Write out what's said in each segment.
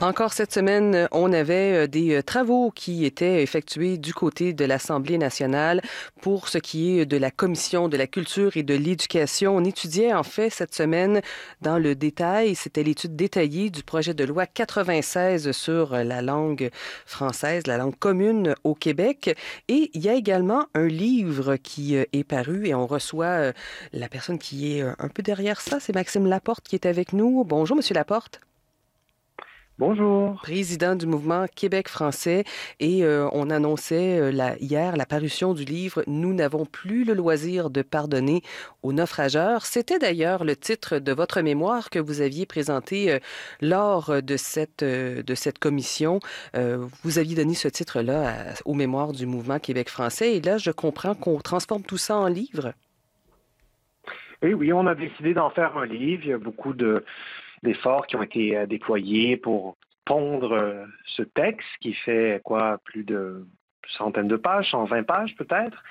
Encore cette semaine, on avait euh, des euh, travaux qui étaient effectués du côté de l'Assemblée nationale pour ce qui est de la Commission de la culture et de l'éducation. On étudiait en fait cette semaine dans le détail, c'était l'étude détaillée du projet de loi 96 sur la langue française, la langue commune au Québec. Et il y a également un livre qui euh, est paru et on reçoit la personne qui est un peu derrière ça, c'est Maxime Laporte qui est avec nous. Bonjour, Monsieur Laporte. Bonjour. Président du mouvement Québec français et euh, on annonçait euh, la, hier la parution du livre Nous n'avons plus le loisir de pardonner aux naufrageurs. C'était d'ailleurs le titre de votre mémoire que vous aviez présenté euh, lors de cette, de cette commission. vous aviez donné ce titre-là aux mémoires du mouvement Québec français et là, je comprends qu'on transforme tout ça en livre. Oui, oui, on a décidé d'en faire un livre. Il y a beaucoup de d'efforts qui ont été euh, déployés pour pondre euh, ce texte qui fait quoi plus de centaines de pages, 120 pages peut-être.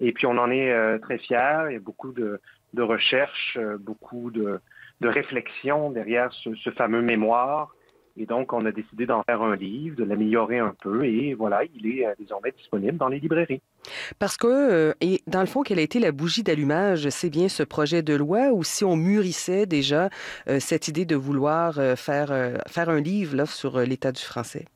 Et puis on en est euh, très fiers. Il y a beaucoup de, recherches, beaucoup de, réflexions derrière ce fameux mémoire et donc, on a décidé d'en faire un livre, de l'améliorer un peu, et voilà, il est désormais disponible dans les librairies. Parce que, euh, et dans le fond, quelle a été la bougie d'allumage? C'est bien ce projet de loi ou si on mûrissait déjà euh, cette idée de vouloir faire, faire un livre là, sur l'état du français?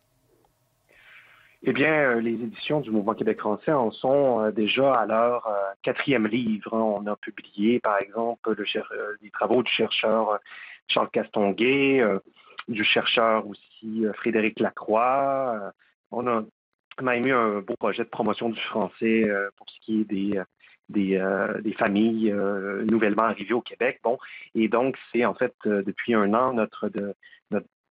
Eh bien, les éditions du Mouvement Québec français en sont déjà à leur quatrième livre. Hein. On a publié, par exemple, le, les travaux du chercheur Charles Castonguay, du chercheur aussi euh, Frédéric Lacroix. Euh, on a eu un beau projet de promotion du français euh, pour ce qui est des, des, familles nouvellement arrivées au Québec. Bon, et donc c'est en fait depuis un an notre,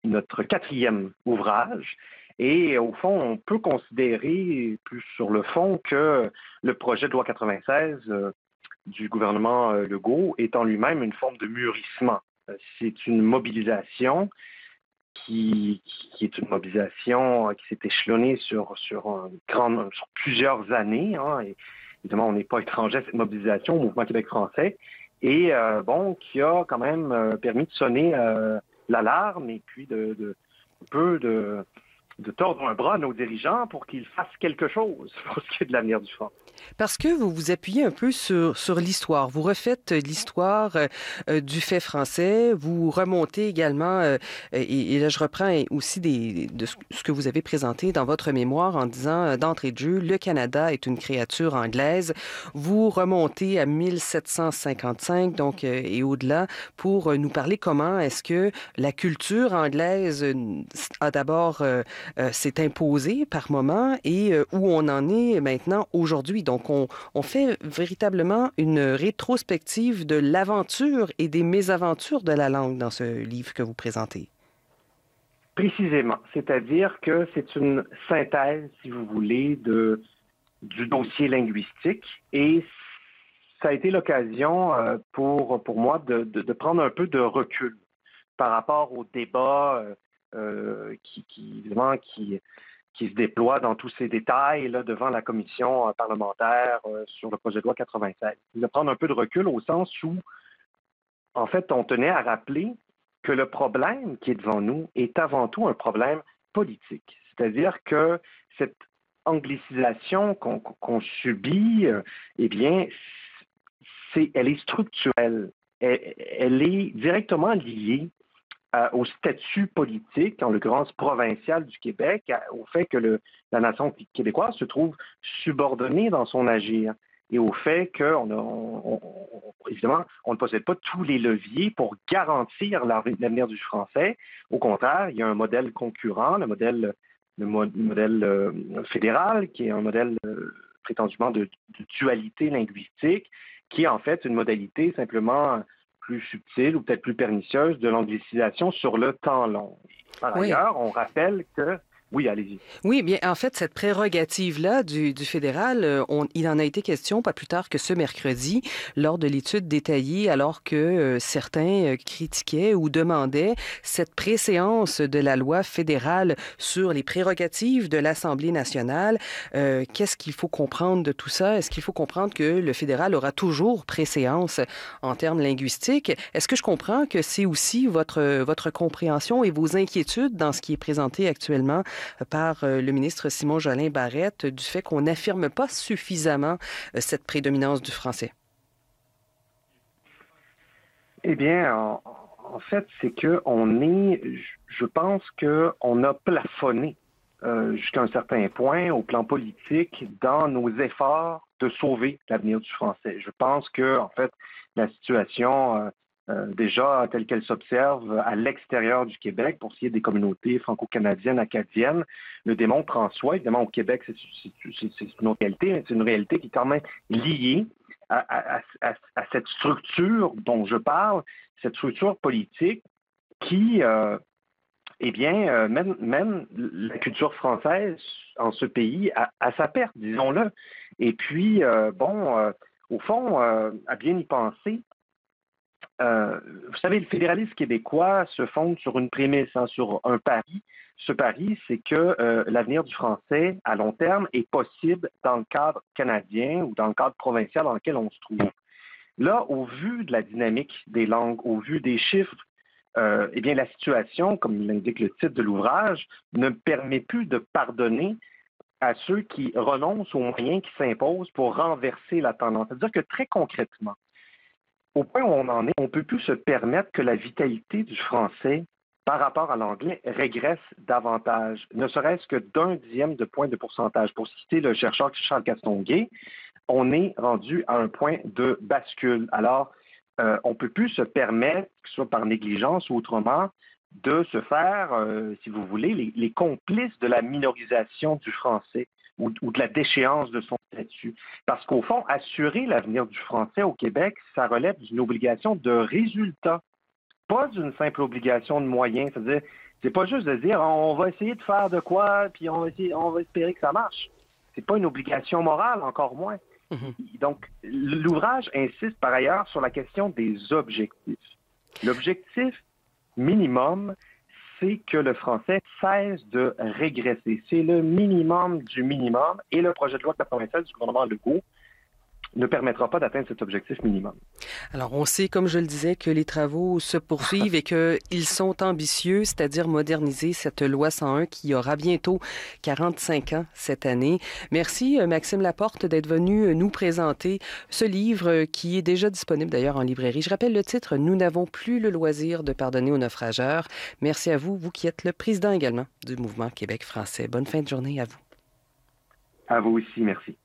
notre, quatrième ouvrage. Et au fond, on peut considérer plus sur le fond que le projet de loi 96 du gouvernement Legault est en lui-même une forme de mûrissement. C'est une mobilisation qui, est une mobilisation euh, qui s'est échelonnée sur, sur, plusieurs années. Hein, et évidemment, on n'est pas étranger à cette mobilisation au Mouvement Québec français. Et euh, bon, qui a quand même euh, permis de sonner l'alarme et puis de, de, un peu de, de tordre un bras à nos dirigeants pour qu'ils fassent quelque chose pour ce qui est de l'avenir du front. Parce que vous vous appuyez un peu sur, sur l'histoire. Vous refaites l'histoire euh, du fait français. Vous remontez également, euh, et, là je reprends aussi des, de ce que vous avez présenté dans votre mémoire en disant euh, d'entrée de jeu, le Canada est une créature anglaise. Vous remontez à 1755, donc, et au-delà, pour nous parler comment est-ce que la culture anglaise a d'abord euh, s'est imposé par moment et euh, où on en est maintenant aujourd'hui. Donc, on, fait véritablement une rétrospective de l'aventure et des mésaventures de la langue dans ce livre que vous présentez. Précisément. C'est-à-dire que c'est une synthèse, si vous voulez, de, du dossier linguistique et ça a été l'occasion euh, pour, pour moi de, de, prendre un peu de recul par rapport au débat qui, qui, évidemment, qui, qui se déploie dans tous ces détails là, devant la commission euh, parlementaire euh, sur le projet de loi 96. Il va prendre un peu de recul au sens où, en fait, on tenait à rappeler que le problème qui est devant nous est avant tout un problème politique. C'est-à-dire que cette anglicisation qu'on subit, eh bien, elle est structurelle. elle, est directement liée euh, au statut politique, en l'occurrence provincial du Québec, au fait que la nation québécoise se trouve subordonnée dans son agir et au fait que, on, évidemment, on ne possède pas tous les leviers pour garantir l'avenir du français. Au contraire, il y a un modèle concurrent, le modèle, le modèle euh, fédéral, qui est un modèle euh, prétendument de, de, dualité linguistique, qui est en fait une modalité simplement plus subtile ou peut-être plus pernicieuse de l'anglicisation sur le temps long. Par ailleurs, on rappelle que Oui, allez-y. Oui, bien, en fait, cette prérogative-là du, fédéral, euh, il en a été question pas plus tard que ce mercredi, lors de l'étude détaillée, alors que euh, certains euh, critiquaient ou demandaient cette préséance de la loi fédérale sur les prérogatives de l'Assemblée nationale. Qu'est-ce qu'il faut comprendre de tout ça? Est-ce qu'il faut comprendre que le fédéral aura toujours préséance en termes linguistiques? Est-ce que je comprends que c'est aussi votre, votre compréhension et vos inquiétudes dans ce qui est présenté actuellement par euh, le ministre Simon Jolin Barrette du fait qu'on n'affirme pas suffisamment euh, cette prédominance du français? Eh bien, en, fait, c'est que on est, je pense qu'on a plafonné euh, jusqu'à un certain point au plan politique dans nos efforts de sauver l'avenir du français. Je pense que, en fait, la situation déjà telle qu'elle s'observe à l'extérieur du Québec pour ce qui est des communautés franco-canadiennes, acadiennes, le démontre en soi. Évidemment, au Québec, c'est une réalité, c'est une réalité qui est quand même liée à, cette structure dont je parle, cette structure politique qui, euh, eh bien, euh, même, la culture française en ce pays à, sa perte, disons-le. Et puis, bon, au fond, à bien y penser, euh, vous savez, le fédéralisme québécois se fonde sur une prémisse, hein, sur un pari. Ce pari, c'est que euh, l'avenir du français à long terme est possible dans le cadre canadien ou dans le cadre provincial dans lequel on se trouve. Là, au vu de la dynamique des langues, au vu des chiffres, euh, eh bien, la situation, comme l'indique le titre de l'ouvrage, ne permet plus de pardonner à ceux qui renoncent aux moyens qui s'imposent pour renverser la tendance. C'est-à-dire que très concrètement, au point où on en est, on ne peut plus se permettre que la vitalité du français par rapport à l'anglais régresse davantage, ne serait-ce que d'un dixième de point de pourcentage. Pour citer le chercheur Charles Castonguay, on est rendu à un point de bascule. Alors, euh, on ne peut plus se permettre, que ce soit par négligence ou autrement, de se faire, euh, si vous voulez, les, complices de la minorisation du français ou, de la déchéance de son statut. Parce qu'au fond, assurer l'avenir du français au Québec, ça relève d'une obligation de résultat, pas d'une simple obligation de moyens. C'est-à-dire, c'est pas juste de dire on va essayer de faire de quoi, puis on va, essayer, on va espérer que ça marche. C'est pas une obligation morale, encore moins. Mm-hmm. Donc, l'ouvrage insiste par ailleurs sur la question des objectifs. L'objectif minimum, c'est que le français cesse de régresser. C'est le minimum du minimum et le projet de loi 96 du gouvernement Legault ne permettra pas d'atteindre cet objectif minimum. Alors, on sait, comme je le disais, que les travaux se poursuivent et qu'ils sont ambitieux, c'est-à-dire moderniser cette loi 101 qui aura bientôt 45 ans cette année. Merci, euh, Maxime Laporte, d'être venu euh, nous présenter ce livre euh, qui est déjà disponible d'ailleurs en librairie. Je rappelle le titre, Nous n'avons plus le loisir de pardonner aux naufrageurs. Merci à vous, vous qui êtes le président également du mouvement Québec français. Bonne fin de journée à vous. À vous aussi, merci.